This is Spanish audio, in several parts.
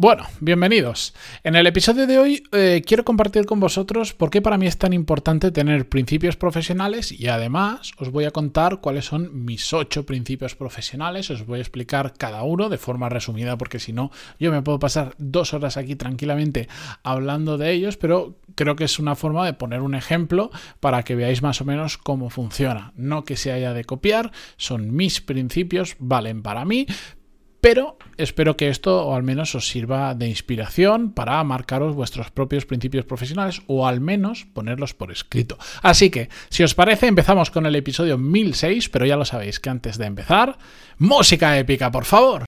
Bueno, bienvenidos. En el episodio de hoy eh, quiero compartir con vosotros por qué para mí es tan importante tener principios profesionales y además os voy a contar cuáles son mis ocho principios profesionales. Os voy a explicar cada uno de forma resumida porque si no yo me puedo pasar dos horas aquí tranquilamente hablando de ellos, pero creo que es una forma de poner un ejemplo para que veáis más o menos cómo funciona. No que se haya de copiar, son mis principios, valen para mí, pero espero que esto o al menos os sirva de inspiración para marcaros vuestros propios principios profesionales o al menos ponerlos por escrito. Así que, si os parece, empezamos con el episodio 1006, pero ya lo sabéis que antes de empezar, música épica, por favor.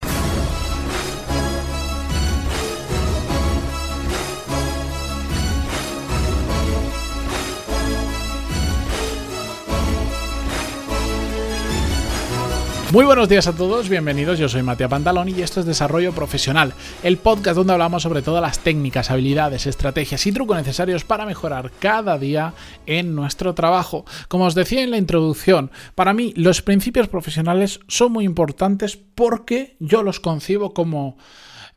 Muy buenos días a todos, bienvenidos. Yo soy Matías Pantaloni y esto es Desarrollo Profesional, el podcast donde hablamos sobre todas las técnicas, habilidades, estrategias y trucos necesarios para mejorar cada día en nuestro trabajo. Como os decía en la introducción, para mí los principios profesionales son muy importantes porque yo los concibo como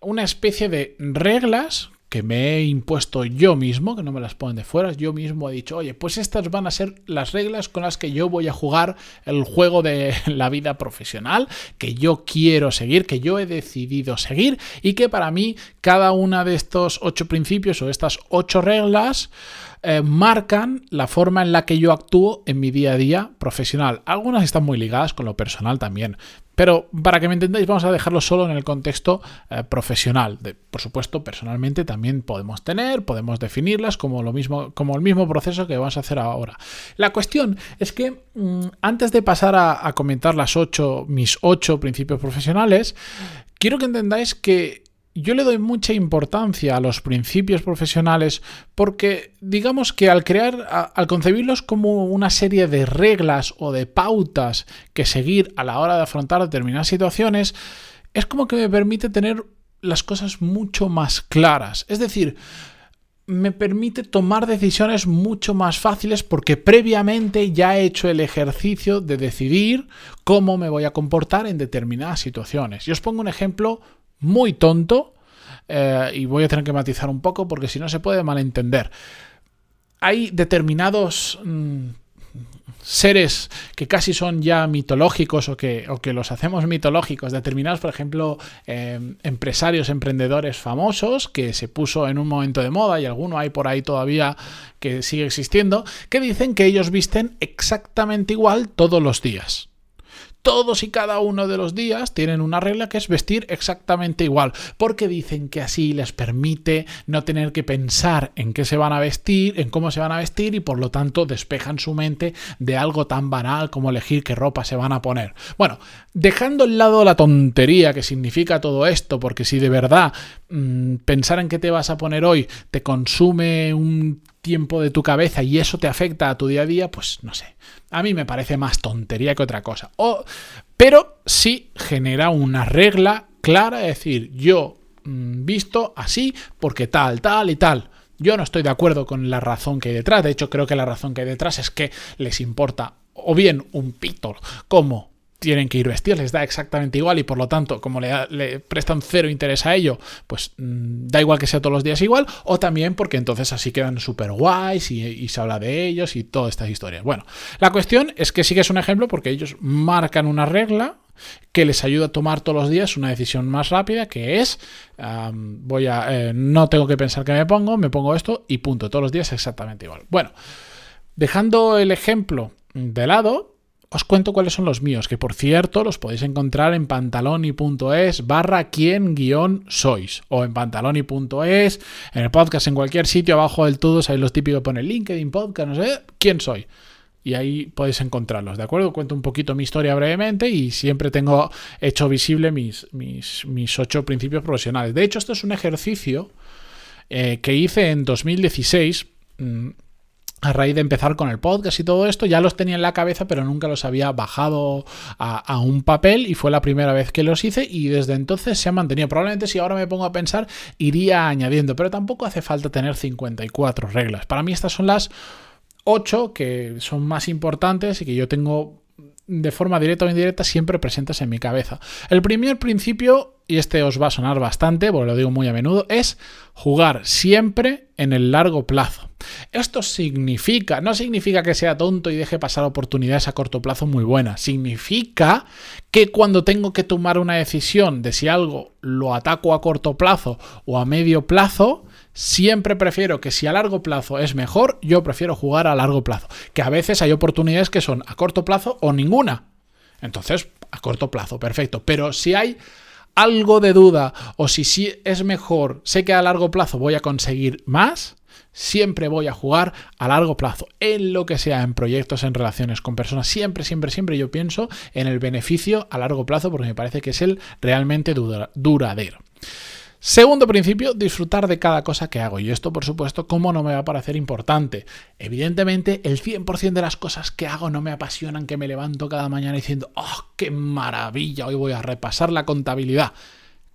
una especie de reglas que me he impuesto yo mismo, que no me las ponen de fuera, yo mismo he dicho, oye, pues estas van a ser las reglas con las que yo voy a jugar el juego de la vida profesional, que yo quiero seguir, que yo he decidido seguir y que para mí cada una de estos ocho principios o estas ocho reglas eh, marcan la forma en la que yo actúo en mi día a día profesional. Algunas están muy ligadas con lo personal también. Pero para que me entendáis, vamos a dejarlo solo en el contexto eh, profesional. por supuesto, personalmente también podemos tener, podemos definirlas como, lo mismo, como el mismo proceso que vamos a hacer ahora. La cuestión es que mm, antes de pasar a, a comentar las ocho, mis ocho principios profesionales, quiero que entendáis que yo le doy mucha importancia a los principios profesionales porque digamos que al crear, al concebirlos como una serie de reglas o de pautas que seguir a la hora de afrontar determinadas situaciones, es como que me permite tener las cosas mucho más claras. Es decir, me permite tomar decisiones mucho más fáciles porque previamente ya he hecho el ejercicio de decidir cómo me voy a comportar en determinadas situaciones. Y os pongo un ejemplo muy tonto eh, y voy a tener que matizar un poco porque si no se puede malentender. Hay determinados mm, seres que casi son ya mitológicos o que, o que los hacemos mitológicos, determinados, por ejemplo, em, empresarios, emprendedores famosos, que se puso en un momento de moda y alguno hay por ahí todavía que sigue existiendo, que dicen que ellos visten exactamente igual todos los días todos y cada uno de los días tienen una regla que es vestir exactamente igual, porque dicen que así les permite no tener que pensar en qué se van a vestir, en cómo se van a vestir y por lo tanto despejan su mente de algo tan banal como elegir qué ropa se van a poner. Bueno, dejando al lado la tontería que significa todo esto, porque si de verdad mmm, pensar en qué te vas a poner hoy te consume un tiempo de tu cabeza y eso te afecta a tu día a día, pues no sé. A mí me parece más tontería que otra cosa. O, pero sí genera una regla clara, es decir, yo mm, visto así porque tal, tal y tal. Yo no estoy de acuerdo con la razón que hay detrás. De hecho, creo que la razón que hay detrás es que les importa o bien un pito como tienen que ir vestidos, les da exactamente igual y por lo tanto, como le, prestan cero interés a ello, pues mm, da igual que sea todos los días igual, o también porque entonces así quedan súper guays y, se habla de ellos y todas estas historias. Bueno, la cuestión es que sí que es un ejemplo porque ellos marcan una regla que les ayuda a tomar todos los días una decisión más rápida que es voy a eh, no tengo que pensar que me pongo me pongo esto y punto todos los días exactamente igual bueno dejando el ejemplo de lado os cuento cuáles son los míos, que por cierto los podéis encontrar en pantaloni.es barra quien guion sois, o en pantaloni.es, en el podcast, en cualquier sitio, abajo del todo, sabéis los típicos que pone LinkedIn Podcast, no sé, quién soy. Y ahí podéis encontrarlos, ¿de acuerdo? Cuento un poquito mi historia brevemente y siempre tengo hecho visible mis, mis, mis ocho principios profesionales. De hecho, esto es un ejercicio eh, que hice en 2016 a raíz de empezar con el podcast y todo esto, ya los tenía en la cabeza, pero nunca los había bajado a, un papel y fue la primera vez que los hice y desde entonces se han mantenido. Probablemente si ahora me pongo a pensar, iría añadiendo, pero tampoco hace falta tener 54 reglas. Para mí estas son las 8 que son más importantes y que yo tengo de forma directa o indirecta siempre presentes en mi cabeza. El primer principio, y este os va a sonar bastante, porque lo digo muy a menudo, es jugar siempre en el largo plazo. Esto significa, no significa que sea tonto y deje pasar oportunidades a corto plazo muy buenas, significa que cuando tengo que tomar una decisión de si algo lo ataco a corto plazo o a medio plazo, siempre prefiero que si a largo plazo es mejor, yo prefiero jugar a largo plazo. Que a veces hay oportunidades que son a corto plazo o ninguna. Entonces, a corto plazo, perfecto. Pero si hay algo de duda o si sí es mejor, sé que a largo plazo voy a conseguir más, siempre voy a jugar a largo plazo, en lo que sea, en proyectos, en relaciones con personas, siempre, siempre, siempre yo pienso en el beneficio a largo plazo porque me parece que es el realmente duradero. Segundo principio, disfrutar de cada cosa que hago. Y esto, por supuesto, ¿cómo no me va a parecer importante? Evidentemente, el 100% de las cosas que hago no me apasionan, que me levanto cada mañana diciendo, ¡oh, qué maravilla! Hoy voy a repasar la contabilidad.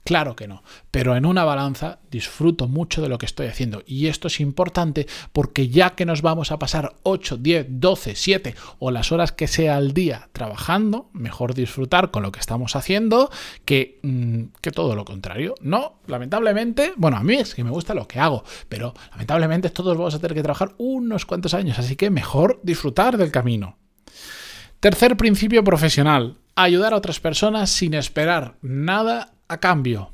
Claro que no, pero en una balanza disfruto mucho de lo que estoy haciendo y esto es importante porque ya que nos vamos a pasar 8, 10, 12, 7 o las horas que sea al día trabajando, mejor disfrutar con lo que estamos haciendo que, mm, que todo lo contrario. No, lamentablemente, bueno, a mí es que me gusta lo que hago, pero lamentablemente todos vamos a tener que trabajar unos cuantos años, así que mejor disfrutar del camino. Tercer principio profesional, ayudar a otras personas sin esperar nada a cambio.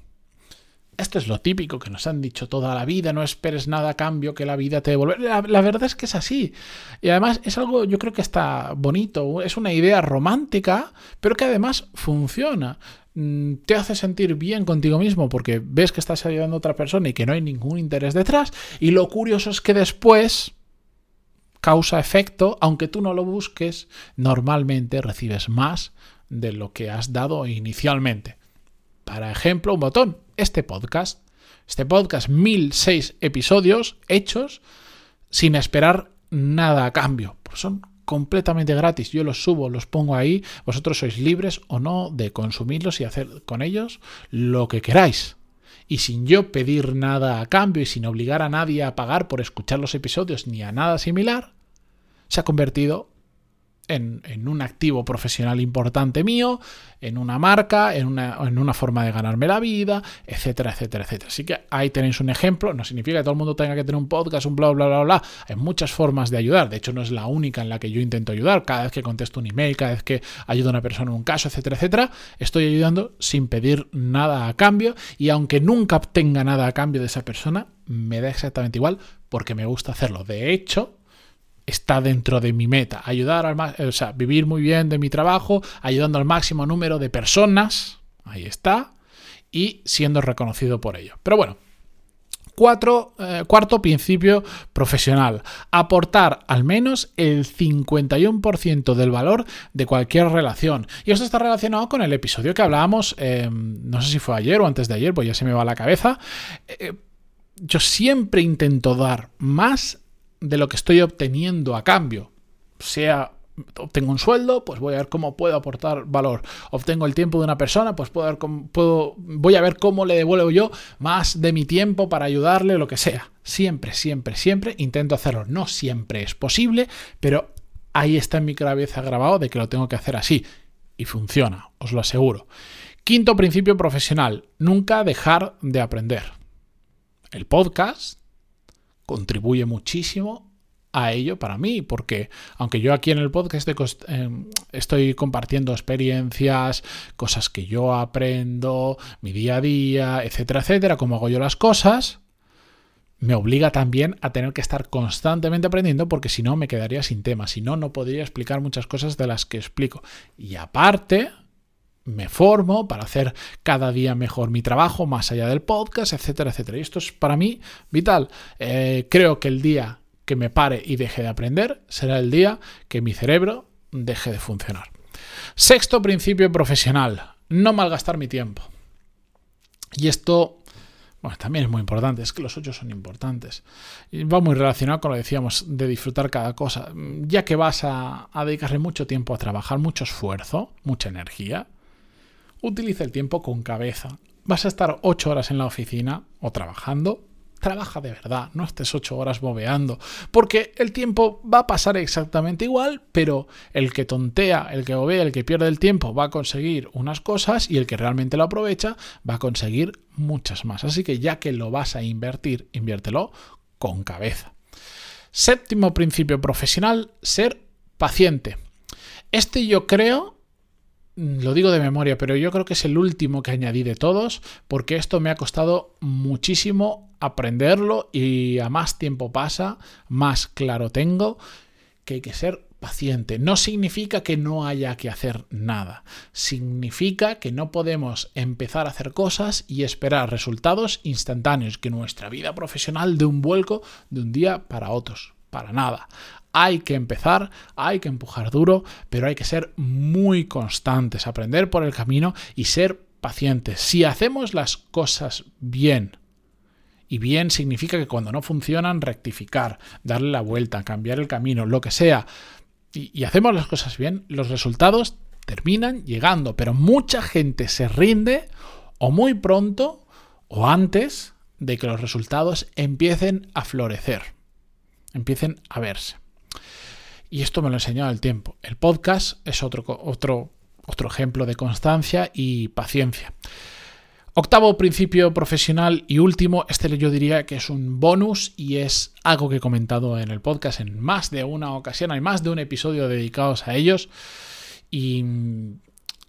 Esto es lo típico que nos han dicho toda la vida, no esperes nada a cambio que la vida te devuelve. La, la, verdad es que es así. Y además es algo, yo creo que está bonito, es una idea romántica, pero que además funciona. Mm, te hace sentir bien contigo mismo porque ves que estás ayudando a otra persona y que no hay ningún interés detrás. Y lo curioso es que después, causa-efecto, aunque tú no lo busques, normalmente recibes más de lo que has dado inicialmente. Para ejemplo, un botón, este podcast. Este podcast, 1006 episodios hechos sin esperar nada a cambio. Pues son completamente gratis. Yo los subo, los pongo ahí. Vosotros sois libres o no de consumirlos y hacer con ellos lo que queráis. Y sin yo pedir nada a cambio y sin obligar a nadie a pagar por escuchar los episodios ni a nada similar, se ha convertido en, un activo profesional importante mío, en una marca, en una, en una, forma de ganarme la vida, etcétera, etcétera, etcétera. Así que ahí tenéis un ejemplo. No significa que todo el mundo tenga que tener un podcast, un bla, bla, bla, bla. Hay muchas formas de ayudar. De hecho, no es la única en la que yo intento ayudar. Cada vez que contesto un email, cada vez que ayudo a una persona en un caso, etcétera, etcétera, estoy ayudando sin pedir nada a cambio. Y aunque nunca obtenga nada a cambio de esa persona, me da exactamente igual porque me gusta hacerlo. De hecho, está dentro de mi meta. Ayudar al o sea, vivir muy bien de mi trabajo, ayudando al máximo número de personas, ahí está, y siendo reconocido por ello. Pero bueno, Cuatro, eh, cuarto principio profesional. Aportar al menos el 51% del valor de cualquier relación. Y esto está relacionado con el episodio que hablábamos, eh, no sé si fue ayer o antes de ayer, pues ya se me va la cabeza. Eh, yo siempre intento dar más de lo que estoy obteniendo a cambio. Sea obtengo un sueldo, pues voy a ver cómo puedo aportar valor. Obtengo el tiempo de una persona, pues puedo ver cómo, puedo, voy a ver cómo le devuelvo yo más de mi tiempo para ayudarle, lo que sea. Siempre, siempre, siempre intento hacerlo. No siempre es posible, pero ahí está en mi cabeza grabado de que lo tengo que hacer así. Y funciona, os lo aseguro. Quinto principio profesional, nunca dejar de aprender. El podcast contribuye muchísimo a ello para mí, porque aunque yo aquí en el podcast em, estoy, compartiendo experiencias, cosas que yo aprendo, mi día a día, etcétera, etcétera, cómo hago yo las cosas, me obliga también a tener que estar constantemente aprendiendo porque si no me quedaría sin tema, si no, no podría explicar muchas cosas de las que explico. Y aparte, me formo para hacer cada día mejor mi trabajo, más allá del podcast, etcétera, etcétera. Y esto es para mí vital. Eh, creo que el día que me pare y deje de aprender será el día que mi cerebro deje de funcionar. Sexto principio profesional, no malgastar mi tiempo. Y esto bueno, también es muy importante, es que los ocho son importantes. Y va muy relacionado con lo que decíamos de disfrutar cada cosa. Ya que vas a dedicarle mucho tiempo a trabajar, mucho esfuerzo, mucha energía, utiliza el tiempo con cabeza. Vas a estar ocho horas en la oficina o trabajando, trabaja de verdad, no estés ocho horas bobeando, porque el tiempo va a pasar exactamente igual, pero el que tontea, el que bobea, el que pierde el tiempo va a conseguir unas cosas y el que realmente lo aprovecha va a conseguir muchas más. Así que ya que lo vas a invertir, inviértelo con cabeza. Séptimo principio profesional, ser paciente. Este yo creo lo digo de memoria, pero yo creo que es el último que añadí de todos, porque esto me ha costado muchísimo aprenderlo y a más tiempo pasa, más claro tengo que hay que ser paciente. No significa que no haya que hacer nada, significa que no podemos empezar a hacer cosas y esperar resultados instantáneos, que nuestra vida profesional de un vuelco de un día para otros, para nada. Hay que empezar, hay que empujar duro, pero hay que ser muy constantes, aprender por el camino y ser pacientes. Si hacemos las cosas bien, y bien significa que cuando no funcionan, rectificar, darle la vuelta, cambiar el camino, lo que sea, y, y hacemos las cosas bien, los resultados terminan llegando, pero mucha gente se rinde o muy pronto o antes de que los resultados empiecen a florecer, empiecen a verse. Y esto me lo ha enseñado el tiempo. El podcast es otro, otro, otro ejemplo de constancia y paciencia. Octavo principio profesional y último, este yo diría que es un bonus y es algo que he comentado en el podcast en más de una ocasión, hay más de un episodio dedicados a ellos y,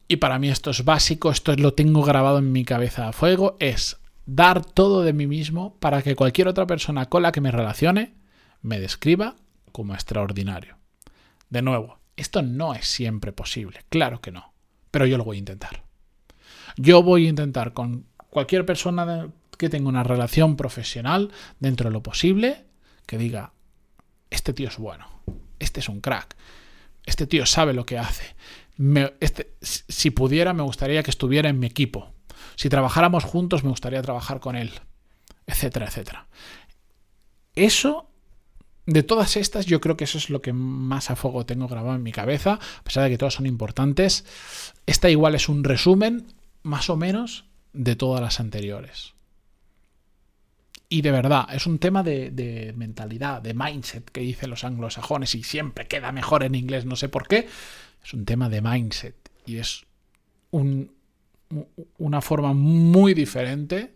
y para mí esto es básico, esto lo tengo grabado en mi cabeza a fuego, es dar todo de mí mismo para que cualquier otra persona con la que me relacione me describa como extraordinario. De nuevo, esto no es siempre posible, claro que no, pero yo lo voy a intentar. Yo voy a intentar con cualquier persona que tenga una relación profesional dentro de lo posible, que diga, este tío es bueno, este es un crack, este tío sabe lo que hace. este, si pudiera, me gustaría que estuviera en mi equipo. Si trabajáramos juntos, me gustaría trabajar con él, etcétera, etcétera. Eso de todas estas, yo creo que eso es lo que más a fuego tengo grabado en mi cabeza, a pesar de que todas son importantes. Esta igual es un resumen, más o menos, de todas las anteriores. Y de verdad, es un tema de, mentalidad, de mindset que dicen los anglosajones y siempre queda mejor en inglés, no sé por qué. Es un tema de mindset y es una forma muy diferente,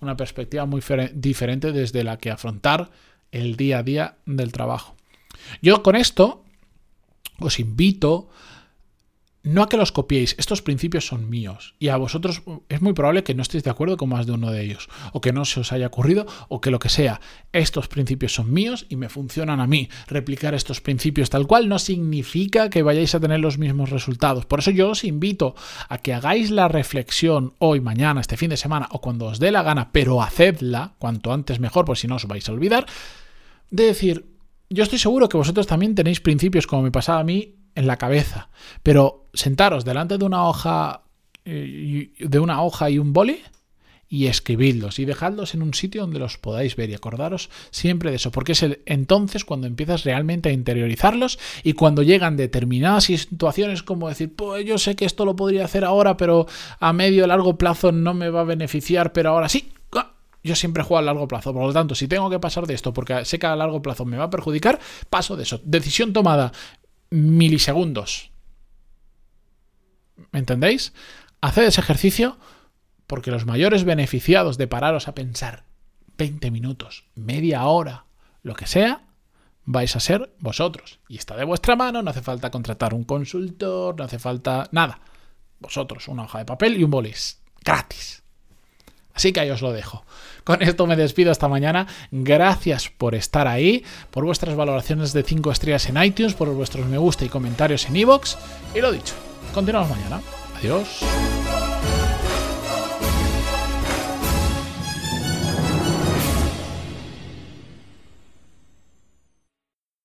una perspectiva muy diferente desde la que afrontar el día a día del trabajo. Yo con esto os invito no a que los copiéis, estos principios son míos y a vosotros es muy probable que no estéis de acuerdo con más de uno de ellos o que no se os haya ocurrido o que lo que sea. Estos principios son míos y me funcionan a mí. Replicar estos principios tal cual no significa que vayáis a tener los mismos resultados. Por eso yo os invito a que hagáis la reflexión hoy, mañana, este fin de semana o cuando os dé la gana, pero hacedla cuanto antes mejor, por si no os vais a olvidar de decir, yo estoy seguro que vosotros también tenéis principios como me pasaba a mí en la cabeza, pero sentaros delante de una hoja eh, de una hoja y un boli y escribidlos y dejadlos en un sitio donde los podáis ver y acordaros siempre de eso, porque es el, entonces cuando empiezas realmente a interiorizarlos y cuando llegan determinadas situaciones como decir, pues yo sé que esto lo podría hacer ahora, pero a medio largo plazo no me va a beneficiar, pero ahora sí, yo siempre juego a largo plazo. Por lo tanto, si tengo que pasar de esto porque sé que a largo plazo me va a perjudicar, paso de eso. Decisión tomada milisegundos. ¿Me entendéis? Haced ese ejercicio porque los mayores beneficiados de pararos a pensar 20 minutos, media hora, lo que sea, vais a ser vosotros. Y está de vuestra mano, no hace falta contratar un consultor, no hace falta nada. Vosotros, una hoja de papel y un bolis. Gratis. Así que ahí os lo dejo. Con esto me despido esta mañana. Gracias por estar ahí, por vuestras valoraciones de 5 estrellas en iTunes, por vuestros me gusta y comentarios en iVoox. Y lo dicho, continuamos mañana. Adiós.